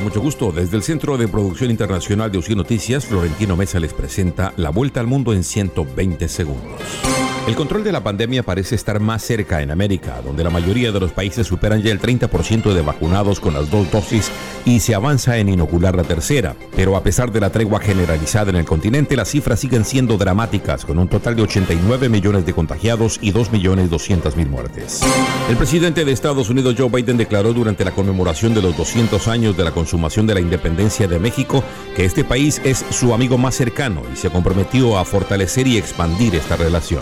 Mucho gusto. Desde el Centro de Producción Internacional de UCI Noticias, Florentino Mesa les presenta La Vuelta al Mundo en 120 segundos. El control de la pandemia parece estar más cerca en América, donde la mayoría de los países superan ya el 30% de vacunados con las dos dosis y se avanza en inocular la tercera. Pero a pesar de la tregua generalizada en el continente, las cifras siguen siendo dramáticas, con un total de 89 millones de contagiados y 2.200.000 muertes. El presidente de Estados Unidos, Joe Biden, declaró durante la conmemoración de los 200 años de la consumación de la independencia de México que este país es su amigo más cercano y se comprometió a fortalecer y expandir esta relación.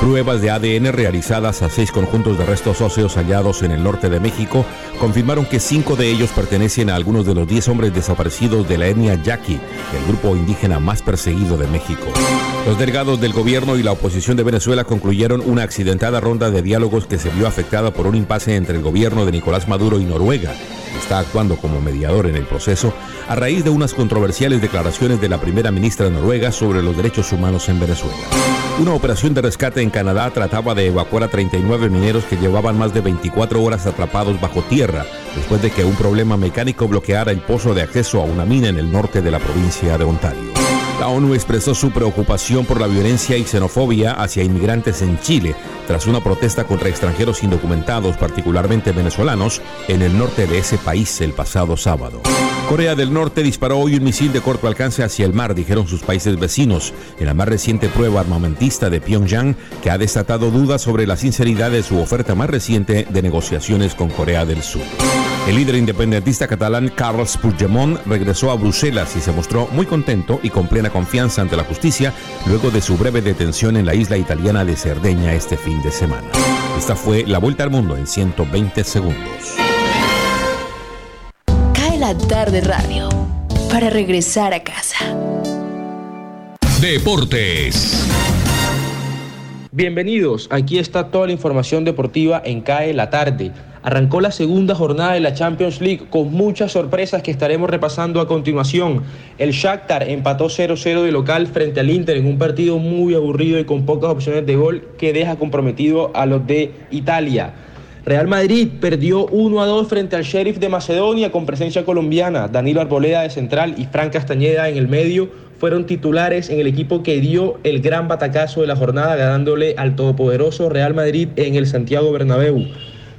Pruebas de ADN realizadas a seis conjuntos de restos óseos hallados en el norte de México confirmaron que cinco de ellos pertenecen a algunos de los 10 hombres desaparecidos de la etnia Yaqui, el grupo indígena más perseguido de México. Los delegados del gobierno y la oposición de Venezuela concluyeron una accidentada ronda de diálogos que se vio afectada por un impasse entre el gobierno de Nicolás Maduro y Noruega, que está actuando como mediador en el proceso, a raíz de unas controversiales declaraciones de la primera ministra noruega sobre los derechos humanos en Venezuela. Una operación de rescate en Canadá trataba de evacuar a 39 mineros que llevaban más de 24 horas atrapados bajo tierra después de que un problema mecánico bloqueara el pozo de acceso a una mina en el norte de la provincia de Ontario. La ONU expresó su preocupación por la violencia y xenofobia hacia inmigrantes en Chile tras una protesta contra extranjeros indocumentados, particularmente venezolanos, en el norte de ese país el pasado sábado. Corea del Norte disparó hoy un misil de corto alcance hacia el mar, dijeron sus países vecinos, en la más reciente prueba armamentista de Pyongyang, que ha desatado dudas sobre la sinceridad de su oferta más reciente de negociaciones con Corea del Sur. El líder independentista catalán Carles Puigdemont regresó a Bruselas y se mostró muy contento y con plena confianza ante la justicia luego de su breve detención en la isla italiana de Cerdeña este fin de semana. Esta fue la vuelta al mundo en 120 segundos. La tarde radio para regresar a casa. Deportes. Bienvenidos, aquí está toda la información deportiva en CAE la tarde. Arrancó la segunda jornada de la Champions League con muchas sorpresas que estaremos repasando a continuación. El Shakhtar empató 0-0 de local frente al Inter en un partido muy aburrido y con pocas opciones de gol que deja comprometido a los de Italia. Real Madrid perdió 1 a 2 frente al Sheriff de Macedonia con presencia colombiana. Danilo Arboleda de central y Fran Castañeda en el medio fueron titulares en el equipo que dio el gran batacazo de la jornada ganándole al todopoderoso Real Madrid en el Santiago Bernabéu.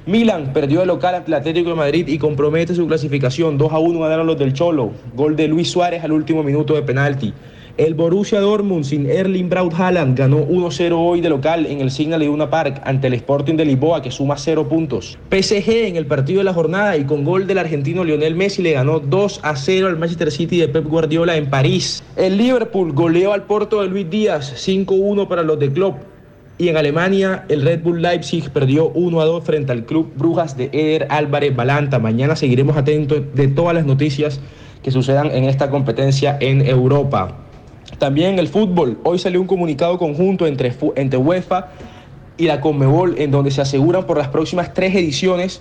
Milan perdió el local ante Atlético de Madrid y compromete su clasificación. 2 a 1 ganaron los del Cholo. Gol de Luis Suárez al último minuto de penalti. El Borussia Dortmund sin Erling Braut Haaland ganó 1-0 hoy de local en el Signal Iduna Park ante el Sporting de Lisboa que suma 0 puntos. PSG en el partido de la jornada y con gol del argentino Lionel Messi le ganó 2 a 0 al Manchester City de Pep Guardiola en París. El Liverpool goleó al Porto de Luis Díaz 5-1 para los de Klopp. Y en Alemania, el Red Bull Leipzig perdió 1 a 2 frente al club Brujas de Eder Álvarez Balanta. Mañana seguiremos atentos de todas las noticias que sucedan en esta competencia en Europa. También el fútbol. Hoy salió un comunicado conjunto entre, entre UEFA y la Conmebol en donde se aseguran por las próximas tres ediciones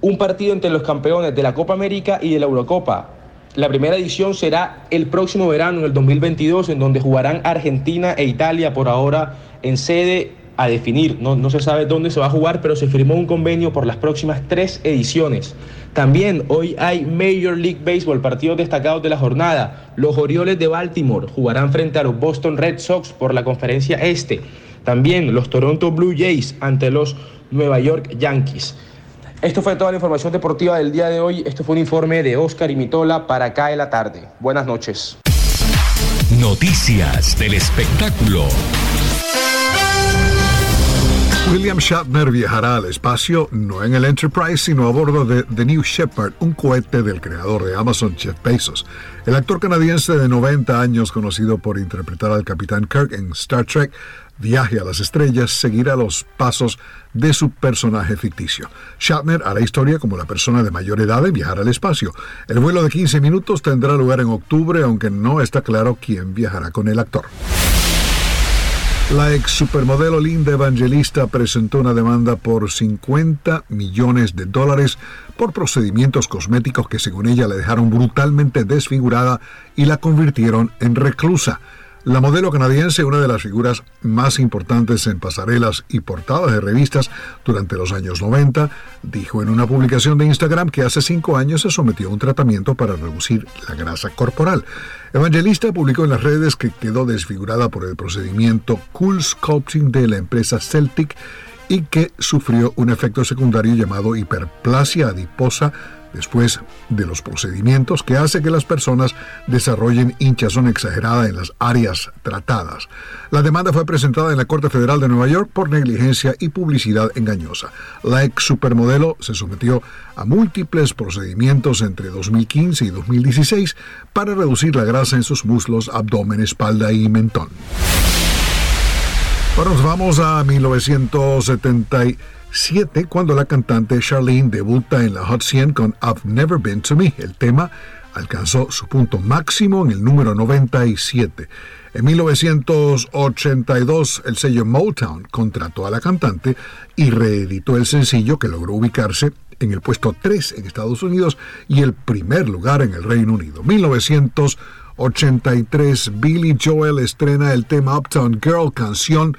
un partido entre los campeones de la Copa América y de la Eurocopa. La primera edición será el próximo verano, en el 2022, en donde jugarán Argentina e Italia por ahora en sede a definir. No, no se sabe dónde se va a jugar, pero se firmó un convenio por las próximas tres ediciones. También hoy hay Major League Baseball, partidos destacados de la jornada. Los Orioles de Baltimore jugarán frente a los Boston Red Sox por la conferencia este. También los Toronto Blue Jays ante los Nueva York Yankees. Esto fue toda la información deportiva del día de hoy. Esto fue un informe de Oscar y Mitola para acá en la tarde. Buenas noches. Noticias del espectáculo. William Shatner viajará al espacio no en el Enterprise, sino a bordo de The New Shepard, un cohete del creador de Amazon, Jeff Bezos. El actor canadiense de 90 años, conocido por interpretar al Capitán Kirk en Star Trek, Viaje a las Estrellas, seguirá los pasos de su personaje ficticio. Shatner hará historia como la persona de mayor edad en viajar al espacio. El vuelo de 15 minutos tendrá lugar en octubre, aunque no está claro quién viajará con el actor. La ex supermodelo Linda Evangelista presentó una demanda por 50 millones de dólares por procedimientos cosméticos que según ella le dejaron brutalmente desfigurada y la convirtieron en reclusa. La modelo canadiense, una de las figuras más importantes en pasarelas y portadas de revistas durante los años 90, dijo en una publicación de Instagram que hace cinco años se sometió a un tratamiento para reducir la grasa corporal. Evangelista publicó en las redes que quedó desfigurada por el procedimiento Cool Sculpting de la empresa Celtic y que sufrió un efecto secundario llamado hiperplasia adiposa después de los procedimientos que hace que las personas desarrollen hinchazón exagerada en las áreas tratadas. La demanda fue presentada en la Corte Federal de Nueva York por negligencia y publicidad engañosa. La ex supermodelo se sometió a múltiples procedimientos entre 2015 y 2016 para reducir la grasa en sus muslos, abdomen, espalda y mentón. Ahora nos vamos a 1970 cuando la cantante Charlene debuta en la Hot 100 con I've Never Been to Me. El tema alcanzó su punto máximo en el número 97. En 1982, el sello Motown contrató a la cantante y reeditó el sencillo que logró ubicarse en el puesto 3 en Estados Unidos y el primer lugar en el Reino Unido. 1983, Billy Joel estrena el tema Uptown Girl, canción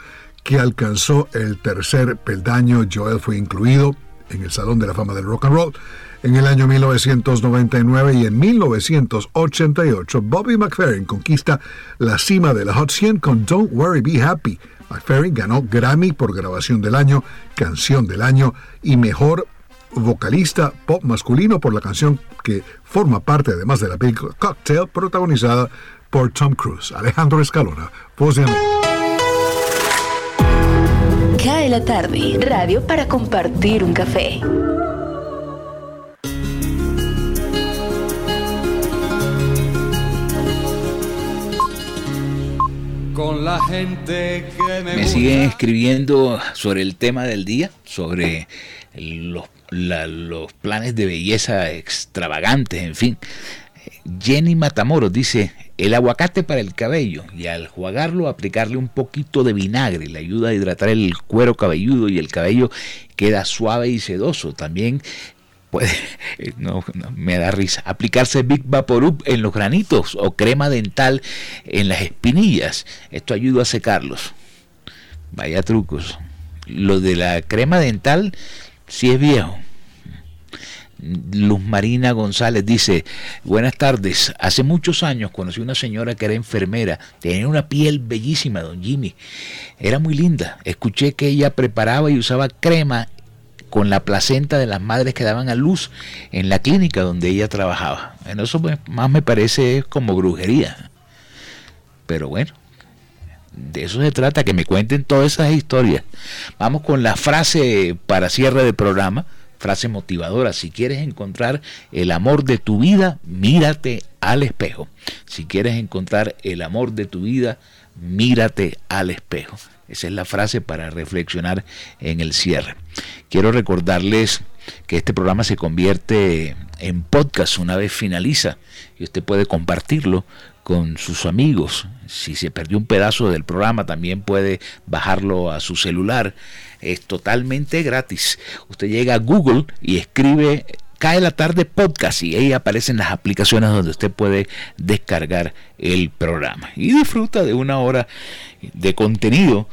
que alcanzó el tercer peldaño. Joel fue incluido en el Salón de la Fama del Rock and Roll en el año 1999 y en 1988 Bobby McFerrin conquista la cima de la Hot 100 con Don't Worry Be Happy. McFerrin ganó Grammy por grabación del año, canción del año y mejor vocalista pop masculino por la canción que forma parte además de la película Cocktail protagonizada por Tom Cruise. Alejandro Escalona, voz de Cae la tarde, radio para compartir un café. Con la gente que me, me siguen escribiendo sobre el tema del día, sobre los, los planes de belleza extravagantes, en fin. Jenny Matamoros dice, el aguacate para el cabello y al jugarlo aplicarle un poquito de vinagre le ayuda a hidratar el cuero cabelludo y el cabello queda suave y sedoso. También puede, no, no, me da risa, aplicarse Big Vaporub en los granitos o crema dental en las espinillas. Esto ayuda a secarlos. Vaya trucos. Lo de la crema dental sí es viejo. Luz Marina González dice, buenas tardes, hace muchos años conocí una señora que era enfermera, tenía una piel bellísima, don Jimmy, era muy linda, escuché que ella preparaba y usaba crema con la placenta de las madres que daban a luz en la clínica donde ella trabajaba. En eso más me parece como brujería. Pero bueno, de eso se trata, que me cuenten todas esas historias. Vamos con la frase para cierre del programa frase motivadora. Si quieres encontrar el amor de tu vida, mírate al espejo. Si quieres encontrar el amor de tu vida, mírate al espejo. Esa es la frase para reflexionar en el cierre. Quiero recordarles que este programa se convierte en podcast una vez finaliza y usted puede compartirlo con sus amigos. Si se perdió un pedazo del programa, también puede bajarlo a su celular. Es totalmente gratis. Usted llega a Google y escribe Cae la tarde podcast y ahí aparecen las aplicaciones donde usted puede descargar el programa y disfruta de una hora de contenido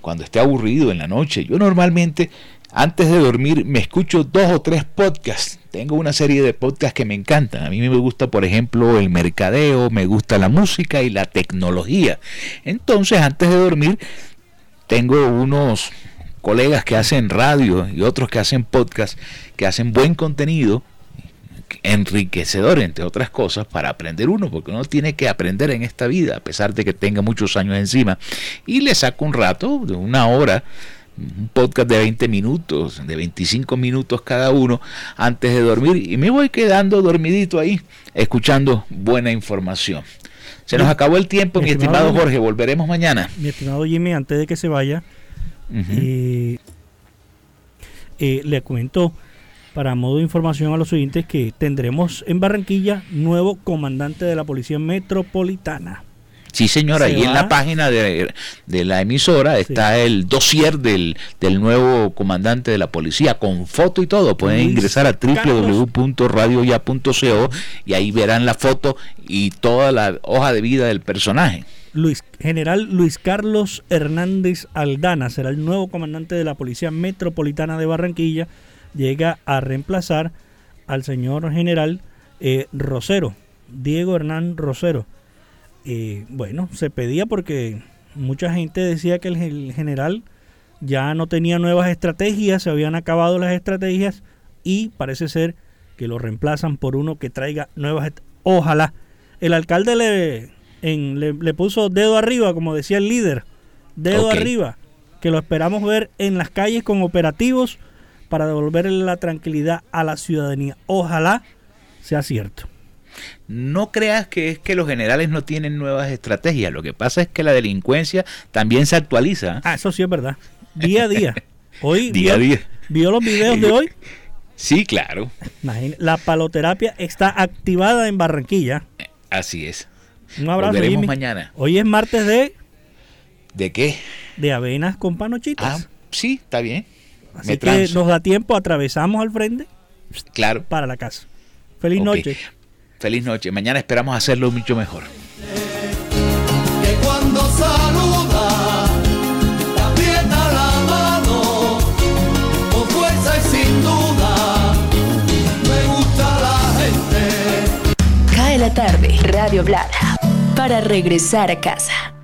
cuando esté aburrido en la noche. Yo normalmente antes de dormir me escucho dos o tres podcasts. Tengo una serie de podcasts que me encantan. A mí me gusta, por ejemplo, el mercadeo, me gusta la música y la tecnología. Entonces, antes de dormir, tengo unos colegas que hacen radio y otros que hacen podcast, que hacen buen contenido, enriquecedor, entre otras cosas, para aprender uno, porque uno tiene que aprender en esta vida, a pesar de que tenga muchos años encima. Y le saco un rato, de una hora, un podcast de 20 minutos, de 25 minutos cada uno antes de dormir y me voy quedando dormidito ahí, escuchando buena información. Se nos acabó el tiempo, mi, estimado, Jorge, volveremos mañana. Mi estimado Jimmy, antes de que se vaya, eh, eh, le cuento para modo de información a los oyentes que tendremos en Barranquilla nuevo comandante de la Policía Metropolitana. Sí, señora, ahí en la página de, la emisora está el dossier del, del, nuevo comandante de la policía, con foto y todo. Pueden ingresar a www.radioya.co y ahí verán la foto y toda la hoja de vida del personaje. Luis, general Luis Carlos Hernández Aldana será el nuevo comandante de la Policía Metropolitana de Barranquilla. Llega a reemplazar al señor general eh, Rosero, Diego Hernán Rosero bueno, se pedía porque mucha gente decía que el, general ya no tenía nuevas estrategias, se habían acabado las estrategias y parece ser que lo reemplazan por uno que traiga nuevas. Ojalá. El alcalde le, en, le, puso dedo arriba, como decía el líder, dedo arriba, que lo esperamos ver en las calles con operativos para devolverle la tranquilidad a la ciudadanía. Ojalá sea cierto. No creas que es que los generales no tienen nuevas estrategias. Lo que pasa es que la delincuencia también se actualiza. Ah, eso sí es verdad. Día a día. Hoy día a día. ¿Vio los videos de hoy? Sí, claro. la paloterapia está activada en Barranquilla. Así es. Un abrazo. Volveremos mañana. Hoy es martes de. ¿De qué? De avenas con panochitas. Ah, sí, está bien. Así que nos da tiempo, atravesamos al frente. Claro. Para la casa. Feliz noche. Feliz noche. Mañana esperamos hacerlo mucho mejor. Que cuando saluda, aprieta la mano, con fuerza y sin duda, me gusta la gente. Cae la tarde, Radio Blada, para regresar a casa.